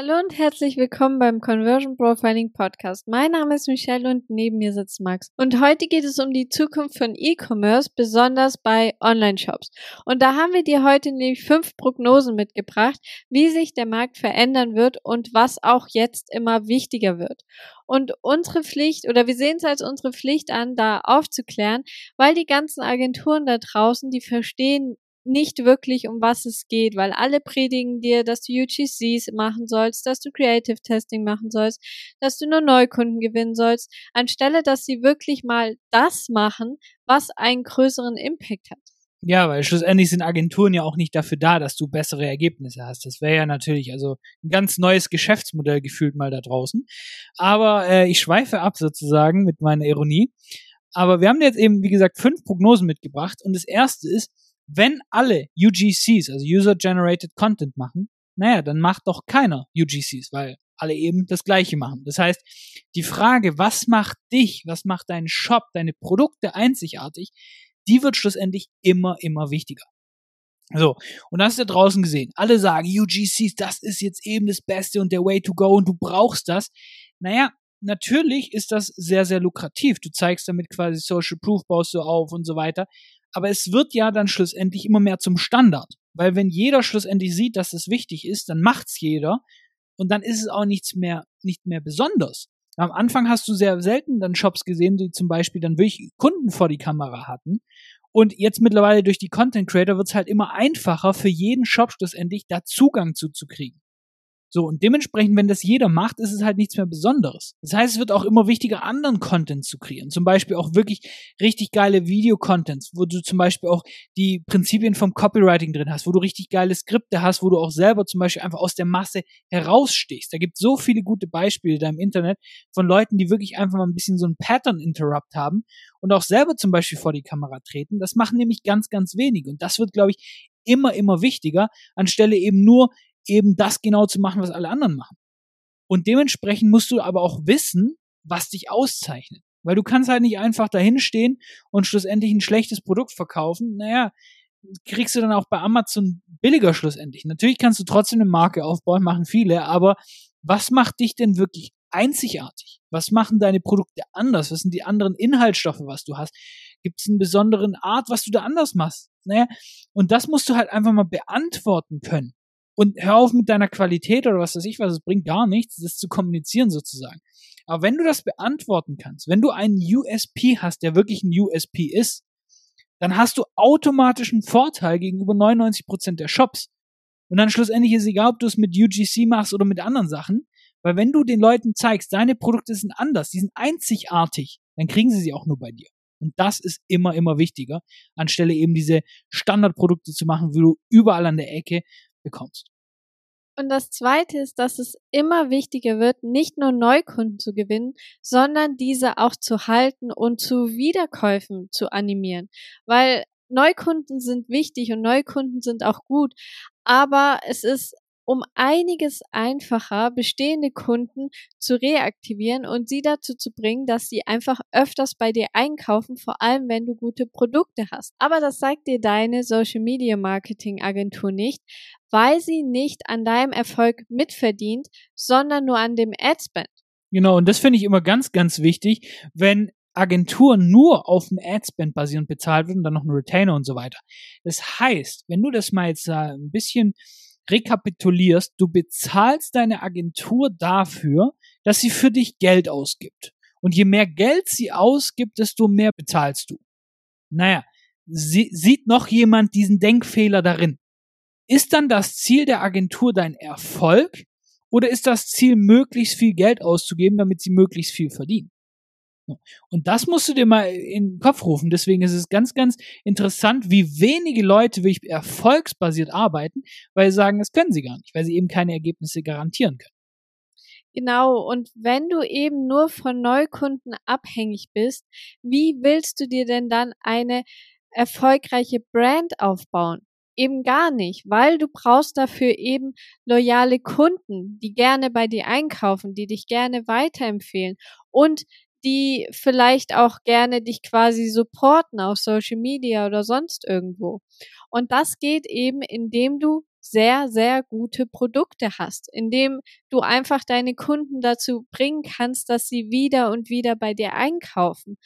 Hallo und herzlich willkommen beim Conversion Profiling Podcast. Mein Name ist Michelle und neben mir sitzt Max. Und heute geht es um die Zukunft von E-Commerce, besonders bei Online-Shops. Und da haben wir dir heute nämlich fünf Prognosen mitgebracht, wie sich der Markt verändern wird und was auch jetzt immer wichtiger wird. Und unsere Pflicht, oder wir sehen es als unsere Pflicht an, da aufzuklären, weil die ganzen Agenturen da draußen, die verstehen nicht wirklich, um was es geht, weil alle predigen dir, dass du UGCs machen sollst, dass du Creative Testing machen sollst, dass du nur Neukunden gewinnen sollst, anstelle dass sie wirklich mal das machen, was einen größeren Impact hat. Ja, weil schlussendlich sind Agenturen ja auch nicht dafür da, dass du bessere Ergebnisse hast. Das wäre ja natürlich also ein ganz neues Geschäftsmodell gefühlt mal da draußen. Aber äh, ich schweife ab sozusagen mit meiner Ironie. Aber wir haben jetzt eben, wie gesagt, fünf Prognosen mitgebracht. Und das erste ist, wenn alle UGCs, also User-Generated Content machen, naja, dann macht doch keiner UGCs, weil alle eben das Gleiche machen. Das heißt, die Frage, was macht dich, was macht deinen Shop, deine Produkte einzigartig, die wird schlussendlich immer, immer wichtiger. So, und das ist ja draußen gesehen. Alle sagen, UGCs, das ist jetzt eben das Beste und der Way to go und du brauchst das. Naja, natürlich ist das sehr, sehr lukrativ. Du zeigst damit quasi Social Proof, baust du auf und so weiter. Aber es wird ja dann schlussendlich immer mehr zum Standard. Weil wenn jeder schlussendlich sieht, dass es wichtig ist, dann macht's jeder. Und dann ist es auch nichts mehr, nicht mehr besonders. Am Anfang hast du sehr selten dann Shops gesehen, die zum Beispiel dann wirklich Kunden vor die Kamera hatten. Und jetzt mittlerweile durch die Content Creator wird es halt immer einfacher für jeden Shop schlussendlich da Zugang zu, zu kriegen. So, und dementsprechend, wenn das jeder macht, ist es halt nichts mehr Besonderes. Das heißt, es wird auch immer wichtiger, anderen Content zu kreieren. Zum Beispiel auch wirklich richtig geile Videocontents, wo du zum Beispiel auch die Prinzipien vom Copywriting drin hast, wo du richtig geile Skripte hast, wo du auch selber zum Beispiel einfach aus der Masse herausstichst. Da gibt es so viele gute Beispiele da im Internet von Leuten, die wirklich einfach mal ein bisschen so ein Pattern-Interrupt haben und auch selber zum Beispiel vor die Kamera treten. Das machen nämlich ganz, ganz wenige. Und das wird, glaube ich, immer, immer wichtiger, anstelle eben nur eben das genau zu machen, was alle anderen machen. Und dementsprechend musst du aber auch wissen, was dich auszeichnet. Weil du kannst halt nicht einfach dahin stehen und schlussendlich ein schlechtes Produkt verkaufen. Naja, kriegst du dann auch bei Amazon billiger schlussendlich. Natürlich kannst du trotzdem eine Marke aufbauen, machen viele, aber was macht dich denn wirklich einzigartig? Was machen deine Produkte anders? Was sind die anderen Inhaltsstoffe, was du hast? Gibt es eine besondere Art, was du da anders machst? Naja, und das musst du halt einfach mal beantworten können. Und hör auf mit deiner Qualität oder was weiß ich was, es bringt gar nichts, das zu kommunizieren sozusagen. Aber wenn du das beantworten kannst, wenn du einen USP hast, der wirklich ein USP ist, dann hast du automatisch einen Vorteil gegenüber 99% der Shops. Und dann schlussendlich ist egal, ob du es mit UGC machst oder mit anderen Sachen, weil wenn du den Leuten zeigst, deine Produkte sind anders, die sind einzigartig, dann kriegen sie sie auch nur bei dir. Und das ist immer, immer wichtiger, anstelle eben diese Standardprodukte zu machen, wie du überall an der Ecke bekommst. Und das Zweite ist, dass es immer wichtiger wird, nicht nur Neukunden zu gewinnen, sondern diese auch zu halten und zu Wiederkäufen zu animieren. Weil Neukunden sind wichtig und Neukunden sind auch gut, aber es ist um einiges einfacher, bestehende Kunden zu reaktivieren und sie dazu zu bringen, dass sie einfach öfters bei dir einkaufen, vor allem wenn du gute Produkte hast. Aber das sagt dir deine Social Media Marketing Agentur nicht, weil sie nicht an deinem Erfolg mitverdient, sondern nur an dem Adspend. Genau, und das finde ich immer ganz, ganz wichtig, wenn Agenturen nur auf dem Adspend basierend bezahlt wird dann noch ein Retainer und so weiter. Das heißt, wenn du das mal jetzt äh, ein bisschen rekapitulierst, du bezahlst deine Agentur dafür, dass sie für dich Geld ausgibt. Und je mehr Geld sie ausgibt, desto mehr bezahlst du. Naja, sie, sieht noch jemand diesen Denkfehler darin? Ist dann das Ziel der Agentur dein Erfolg oder ist das Ziel, möglichst viel Geld auszugeben, damit sie möglichst viel verdienen? Und das musst du dir mal in den Kopf rufen. Deswegen ist es ganz, ganz interessant, wie wenige Leute wirklich erfolgsbasiert arbeiten, weil sie sagen, das können sie gar nicht, weil sie eben keine Ergebnisse garantieren können. Genau, und wenn du eben nur von Neukunden abhängig bist, wie willst du dir denn dann eine erfolgreiche Brand aufbauen? Eben gar nicht, weil du brauchst dafür eben loyale Kunden, die gerne bei dir einkaufen, die dich gerne weiterempfehlen und die vielleicht auch gerne dich quasi supporten auf Social Media oder sonst irgendwo. Und das geht eben, indem du sehr, sehr gute Produkte hast, indem du einfach deine Kunden dazu bringen kannst, dass sie wieder und wieder bei dir einkaufen,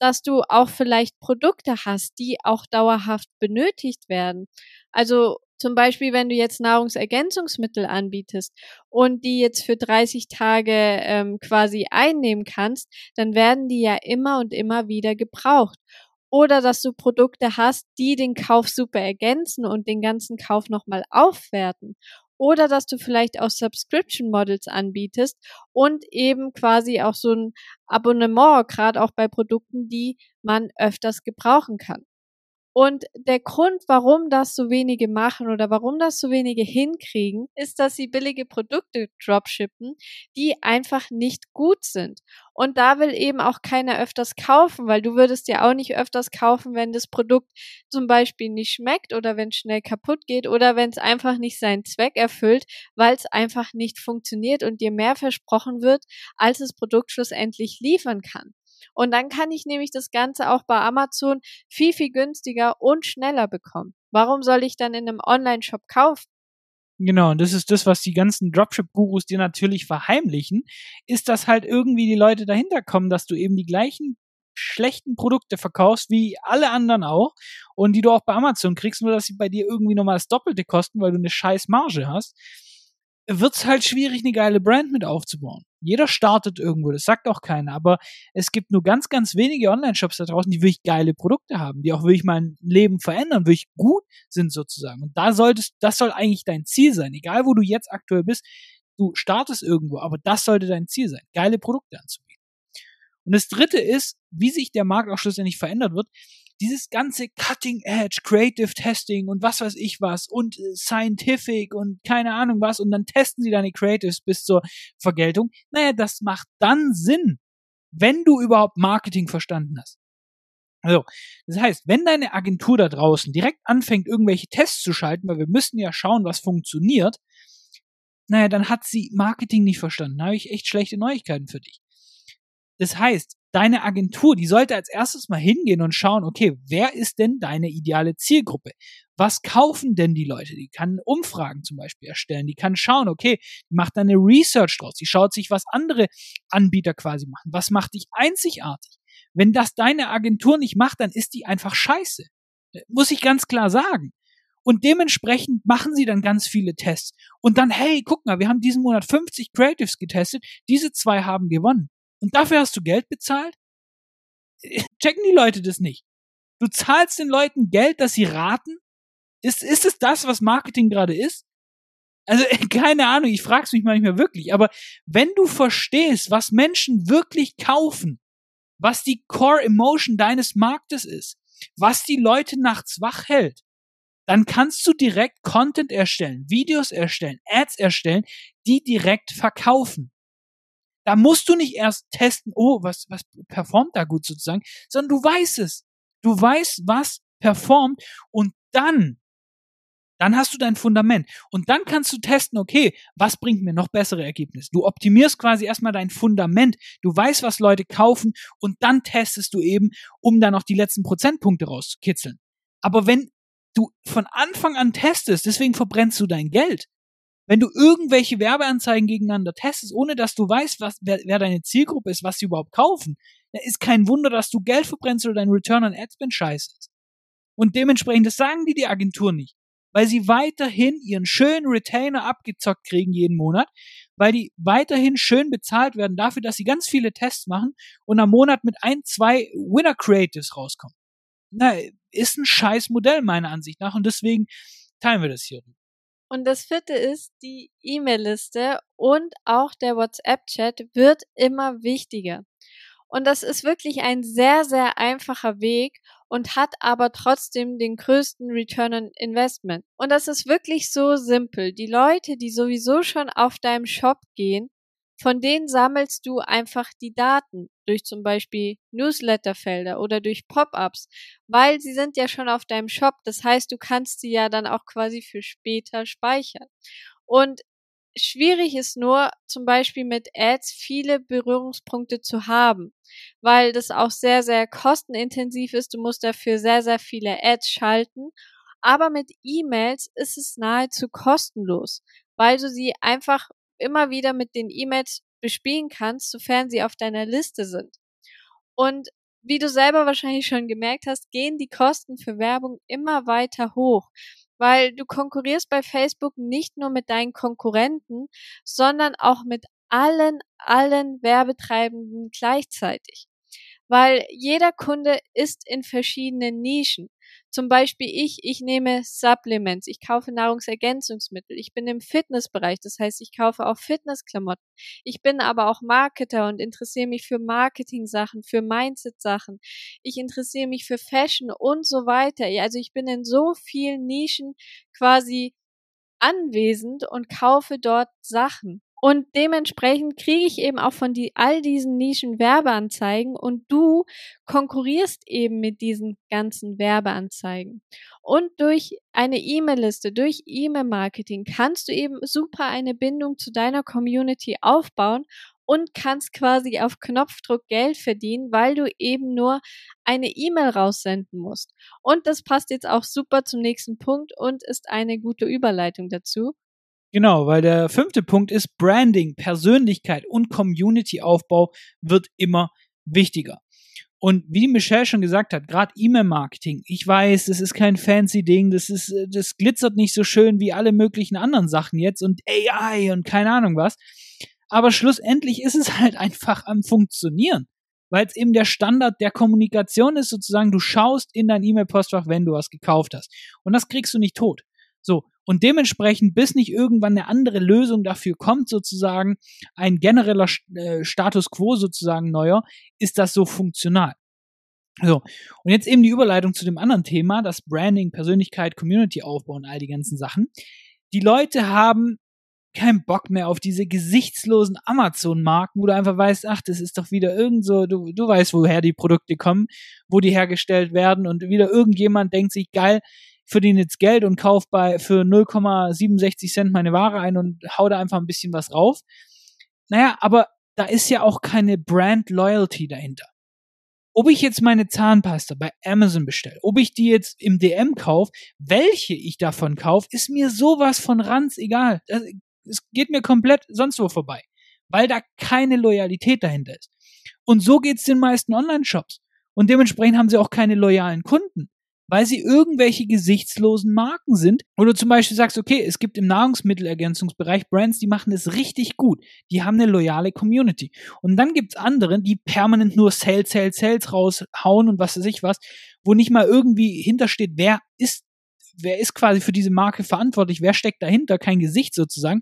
dass du auch vielleicht Produkte hast, die auch dauerhaft benötigt werden. Also zum Beispiel, wenn du jetzt Nahrungsergänzungsmittel anbietest und die jetzt für 30 Tage ähm, quasi einnehmen kannst, dann werden die ja immer und immer wieder gebraucht. Oder dass du Produkte hast, die den Kauf super ergänzen und den ganzen Kauf nochmal aufwerten. Oder dass du vielleicht auch Subscription Models anbietest und eben quasi auch so ein Abonnement, gerade auch bei Produkten, die man öfters gebrauchen kann. Und der Grund, warum das so wenige machen oder warum das so wenige hinkriegen, ist, dass sie billige Produkte dropshippen, die einfach nicht gut sind. Und da will eben auch keiner öfters kaufen, weil du würdest ja auch nicht öfters kaufen, wenn das Produkt zum Beispiel nicht schmeckt oder wenn es schnell kaputt geht oder wenn es einfach nicht seinen Zweck erfüllt, weil es einfach nicht funktioniert und dir mehr versprochen wird, als das Produkt schlussendlich liefern kann. Und dann kann ich nämlich das Ganze auch bei Amazon viel, viel günstiger und schneller bekommen. Warum soll ich dann in einem Online-Shop kaufen? Genau, und das ist das, was die ganzen Dropship-Gurus dir natürlich verheimlichen, ist, dass halt irgendwie die Leute dahinter kommen, dass du eben die gleichen schlechten Produkte verkaufst wie alle anderen auch und die du auch bei Amazon kriegst, nur dass sie bei dir irgendwie nochmal das Doppelte kosten, weil du eine scheiß Marge hast wird es halt schwierig, eine geile Brand mit aufzubauen. Jeder startet irgendwo, das sagt auch keiner, aber es gibt nur ganz, ganz wenige Online-Shops da draußen, die wirklich geile Produkte haben, die auch wirklich mein Leben verändern, wirklich gut sind sozusagen. Und da solltest, das soll eigentlich dein Ziel sein, egal wo du jetzt aktuell bist, du startest irgendwo, aber das sollte dein Ziel sein, geile Produkte anzubieten. Und das dritte ist, wie sich der Markt auch schlussendlich verändert wird dieses ganze Cutting Edge, Creative Testing und was weiß ich was und äh, Scientific und keine Ahnung was und dann testen sie deine Creatives bis zur Vergeltung. Naja, das macht dann Sinn, wenn du überhaupt Marketing verstanden hast. Also, das heißt, wenn deine Agentur da draußen direkt anfängt, irgendwelche Tests zu schalten, weil wir müssen ja schauen, was funktioniert, naja, dann hat sie Marketing nicht verstanden. Da habe ich echt schlechte Neuigkeiten für dich. Das heißt, deine Agentur, die sollte als erstes mal hingehen und schauen, okay, wer ist denn deine ideale Zielgruppe? Was kaufen denn die Leute? Die kann Umfragen zum Beispiel erstellen, die kann schauen, okay, die macht eine Research draus, die schaut sich, was andere Anbieter quasi machen. Was macht dich einzigartig? Wenn das deine Agentur nicht macht, dann ist die einfach scheiße. Muss ich ganz klar sagen. Und dementsprechend machen sie dann ganz viele Tests. Und dann, hey, guck mal, wir haben diesen Monat 50 Creatives getestet, diese zwei haben gewonnen. Und dafür hast du Geld bezahlt? Checken die Leute das nicht? Du zahlst den Leuten Geld, dass sie raten? Ist, ist es das, was Marketing gerade ist? Also, keine Ahnung, ich frage es mich manchmal wirklich, aber wenn du verstehst, was Menschen wirklich kaufen, was die Core Emotion deines Marktes ist, was die Leute nachts wach hält, dann kannst du direkt Content erstellen, Videos erstellen, Ads erstellen, die direkt verkaufen. Da musst du nicht erst testen, oh, was, was performt da gut sozusagen, sondern du weißt es. Du weißt, was performt und dann, dann hast du dein Fundament. Und dann kannst du testen, okay, was bringt mir noch bessere Ergebnisse? Du optimierst quasi erstmal dein Fundament. Du weißt, was Leute kaufen und dann testest du eben, um da noch die letzten Prozentpunkte rauszukitzeln. Aber wenn du von Anfang an testest, deswegen verbrennst du dein Geld. Wenn du irgendwelche Werbeanzeigen gegeneinander testest, ohne dass du weißt, was, wer, wer deine Zielgruppe ist, was sie überhaupt kaufen, dann ist kein Wunder, dass du Geld verbrennst oder dein Return on Ad Spend scheiße ist. Und dementsprechend, das sagen die die Agentur nicht. Weil sie weiterhin ihren schönen Retainer abgezockt kriegen jeden Monat, weil die weiterhin schön bezahlt werden dafür, dass sie ganz viele Tests machen und am Monat mit ein, zwei Winner Creatives rauskommen. Na, ist ein scheiß Modell meiner Ansicht nach und deswegen teilen wir das hier. Und das vierte ist, die E-Mail-Liste und auch der WhatsApp-Chat wird immer wichtiger. Und das ist wirklich ein sehr, sehr einfacher Weg und hat aber trotzdem den größten Return on Investment. Und das ist wirklich so simpel. Die Leute, die sowieso schon auf deinem Shop gehen, von denen sammelst du einfach die Daten durch zum Beispiel Newsletterfelder oder durch Pop-ups, weil sie sind ja schon auf deinem Shop. Das heißt, du kannst sie ja dann auch quasi für später speichern. Und schwierig ist nur zum Beispiel mit Ads viele Berührungspunkte zu haben, weil das auch sehr, sehr kostenintensiv ist. Du musst dafür sehr, sehr viele Ads schalten Aber mit E-Mails ist es nahezu kostenlos, weil du sie einfach immer wieder mit den E-Mails bespielen kannst, sofern sie auf deiner Liste sind. Und wie du selber wahrscheinlich schon gemerkt hast, gehen die Kosten für Werbung immer weiter hoch, weil du konkurrierst bei Facebook nicht nur mit deinen Konkurrenten, sondern auch mit allen, allen Werbetreibenden gleichzeitig weil jeder Kunde ist in verschiedenen Nischen. Zum Beispiel ich, ich nehme Supplements, ich kaufe Nahrungsergänzungsmittel, ich bin im Fitnessbereich, das heißt, ich kaufe auch Fitnessklamotten. Ich bin aber auch Marketer und interessiere mich für Marketing-Sachen, für Mindset-Sachen. Ich interessiere mich für Fashion und so weiter. Also ich bin in so vielen Nischen quasi anwesend und kaufe dort Sachen. Und dementsprechend kriege ich eben auch von die, all diesen Nischen Werbeanzeigen und du konkurrierst eben mit diesen ganzen Werbeanzeigen. Und durch eine E-Mail-Liste, durch E-Mail-Marketing kannst du eben super eine Bindung zu deiner Community aufbauen und kannst quasi auf Knopfdruck Geld verdienen, weil du eben nur eine E-Mail raussenden musst. Und das passt jetzt auch super zum nächsten Punkt und ist eine gute Überleitung dazu. Genau, weil der fünfte Punkt ist Branding, Persönlichkeit und Community-Aufbau wird immer wichtiger. Und wie Michelle schon gesagt hat, gerade E-Mail-Marketing, ich weiß, das ist kein fancy Ding, das ist, das glitzert nicht so schön wie alle möglichen anderen Sachen jetzt und AI und keine Ahnung was. Aber schlussendlich ist es halt einfach am Funktionieren. Weil es eben der Standard der Kommunikation ist, sozusagen, du schaust in dein E-Mail-Postfach, wenn du was gekauft hast. Und das kriegst du nicht tot. So. Und dementsprechend, bis nicht irgendwann eine andere Lösung dafür kommt, sozusagen, ein genereller äh, Status quo sozusagen neuer, ist das so funktional. So, und jetzt eben die Überleitung zu dem anderen Thema, das Branding, Persönlichkeit, Community Aufbau und all die ganzen Sachen. Die Leute haben keinen Bock mehr auf diese gesichtslosen Amazon-Marken, wo du einfach weißt, ach, das ist doch wieder irgend so, du, du weißt, woher die Produkte kommen, wo die hergestellt werden und wieder irgendjemand denkt sich, geil, verdiene jetzt Geld und kaufe bei für 0,67 Cent meine Ware ein und hau da einfach ein bisschen was rauf. Naja, aber da ist ja auch keine Brand Loyalty dahinter. Ob ich jetzt meine Zahnpasta bei Amazon bestelle, ob ich die jetzt im DM kaufe, welche ich davon kaufe, ist mir sowas von Ranz egal. Es geht mir komplett sonst wo vorbei, weil da keine Loyalität dahinter ist. Und so geht's den meisten Online-Shops. Und dementsprechend haben sie auch keine loyalen Kunden weil sie irgendwelche gesichtslosen Marken sind. Oder zum Beispiel sagst, okay, es gibt im Nahrungsmittelergänzungsbereich Brands, die machen es richtig gut. Die haben eine loyale Community. Und dann gibt's andere, die permanent nur Sales, Sales, Sales raushauen und was weiß ich was, wo nicht mal irgendwie hintersteht, wer ist, wer ist quasi für diese Marke verantwortlich, wer steckt dahinter, kein Gesicht sozusagen.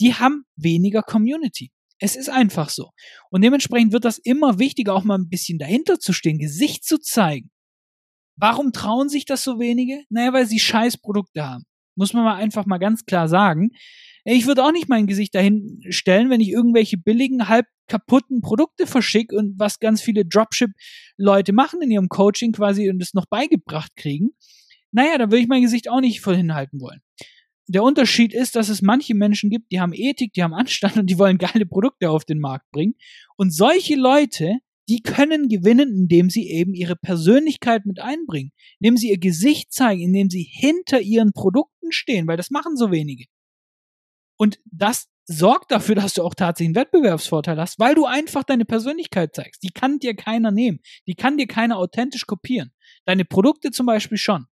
Die haben weniger Community. Es ist einfach so. Und dementsprechend wird das immer wichtiger, auch mal ein bisschen dahinter zu stehen, Gesicht zu zeigen. Warum trauen sich das so wenige? Naja, weil sie scheiß Produkte haben. Muss man mal einfach mal ganz klar sagen. Ich würde auch nicht mein Gesicht dahin stellen, wenn ich irgendwelche billigen, halb kaputten Produkte verschicke und was ganz viele Dropship-Leute machen in ihrem Coaching quasi und es noch beigebracht kriegen. Naja, da würde ich mein Gesicht auch nicht voll hinhalten wollen. Der Unterschied ist, dass es manche Menschen gibt, die haben Ethik, die haben Anstand und die wollen geile Produkte auf den Markt bringen. Und solche Leute, die können gewinnen, indem sie eben ihre Persönlichkeit mit einbringen, indem sie ihr Gesicht zeigen, indem sie hinter ihren Produkten stehen, weil das machen so wenige. Und das sorgt dafür, dass du auch tatsächlich einen Wettbewerbsvorteil hast, weil du einfach deine Persönlichkeit zeigst. Die kann dir keiner nehmen. Die kann dir keiner authentisch kopieren. Deine Produkte zum Beispiel schon.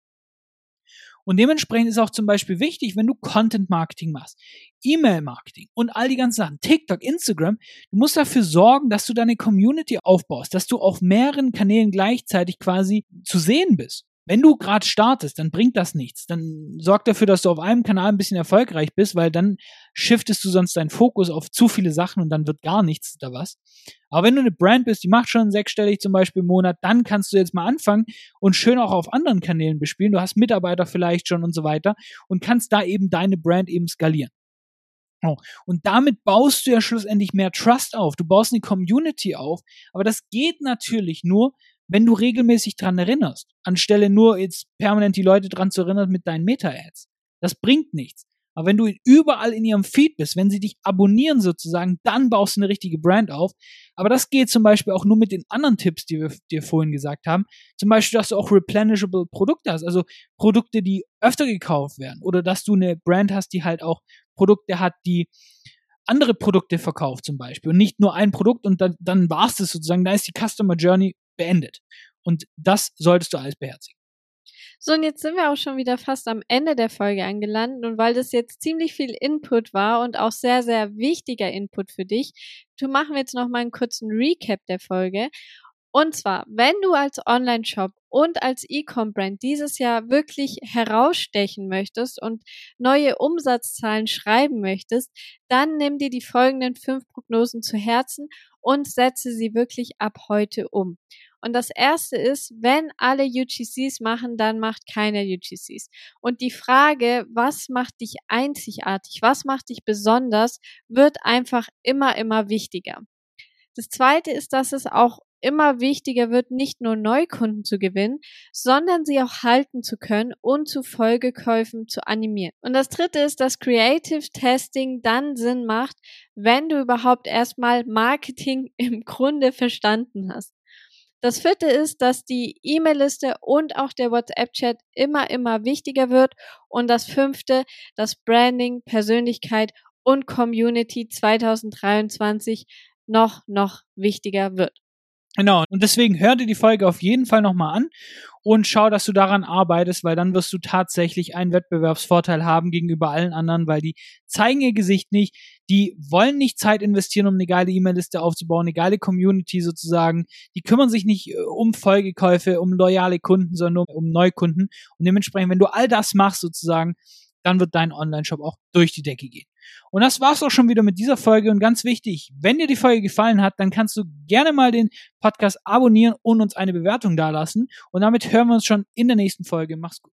Und dementsprechend ist auch zum Beispiel wichtig, wenn du Content Marketing machst, E-Mail Marketing und all die ganzen Sachen, TikTok, Instagram, du musst dafür sorgen, dass du deine Community aufbaust, dass du auf mehreren Kanälen gleichzeitig quasi zu sehen bist. Wenn du gerade startest, dann bringt das nichts. Dann sorg dafür, dass du auf einem Kanal ein bisschen erfolgreich bist, weil dann shiftest du sonst deinen Fokus auf zu viele Sachen und dann wird gar nichts da was. Aber wenn du eine Brand bist, die macht schon sechsstellig zum Beispiel im Monat, dann kannst du jetzt mal anfangen und schön auch auf anderen Kanälen bespielen. Du hast Mitarbeiter vielleicht schon und so weiter und kannst da eben deine Brand eben skalieren. Oh. Und damit baust du ja schlussendlich mehr Trust auf. Du baust eine Community auf. Aber das geht natürlich nur, wenn du regelmäßig dran erinnerst, anstelle nur jetzt permanent die Leute dran zu erinnern mit deinen Meta-Ads. Das bringt nichts. Aber wenn du überall in ihrem Feed bist, wenn sie dich abonnieren sozusagen, dann baust du eine richtige Brand auf. Aber das geht zum Beispiel auch nur mit den anderen Tipps, die wir dir vorhin gesagt haben. Zum Beispiel, dass du auch replenishable Produkte hast, also Produkte, die öfter gekauft werden. Oder dass du eine Brand hast, die halt auch Produkte hat, die andere Produkte verkauft zum Beispiel und nicht nur ein Produkt und dann, dann war es das sozusagen, da ist die Customer Journey beendet. Und das solltest du alles beherzigen. So, und jetzt sind wir auch schon wieder fast am Ende der Folge angelandet. Und weil das jetzt ziemlich viel Input war und auch sehr, sehr wichtiger Input für dich, machen wir jetzt noch mal einen kurzen Recap der Folge. Und zwar, wenn du als Online-Shop und als E-Com-Brand dieses Jahr wirklich herausstechen möchtest und neue Umsatzzahlen schreiben möchtest, dann nimm dir die folgenden fünf Prognosen zu Herzen und setze sie wirklich ab heute um. Und das erste ist, wenn alle UGCs machen, dann macht keiner UGCs. Und die Frage, was macht dich einzigartig, was macht dich besonders, wird einfach immer, immer wichtiger. Das zweite ist, dass es auch immer wichtiger wird, nicht nur Neukunden zu gewinnen, sondern sie auch halten zu können und zu Folgekäufen zu animieren. Und das dritte ist, dass Creative Testing dann Sinn macht, wenn du überhaupt erstmal Marketing im Grunde verstanden hast. Das vierte ist, dass die E-Mail-Liste und auch der WhatsApp-Chat immer, immer wichtiger wird. Und das fünfte, dass Branding, Persönlichkeit und Community 2023 noch, noch wichtiger wird. Genau, und deswegen hör dir die Folge auf jeden Fall nochmal an und schau, dass du daran arbeitest, weil dann wirst du tatsächlich einen Wettbewerbsvorteil haben gegenüber allen anderen, weil die zeigen ihr Gesicht nicht, die wollen nicht Zeit investieren, um eine geile E-Mail-Liste aufzubauen, eine geile Community sozusagen, die kümmern sich nicht äh, um Folgekäufe, um loyale Kunden, sondern nur um Neukunden und dementsprechend, wenn du all das machst sozusagen, dann wird dein Online-Shop auch durch die Decke gehen. Und das war's auch schon wieder mit dieser Folge. Und ganz wichtig, wenn dir die Folge gefallen hat, dann kannst du gerne mal den Podcast abonnieren und uns eine Bewertung dalassen. Und damit hören wir uns schon in der nächsten Folge. Mach's gut.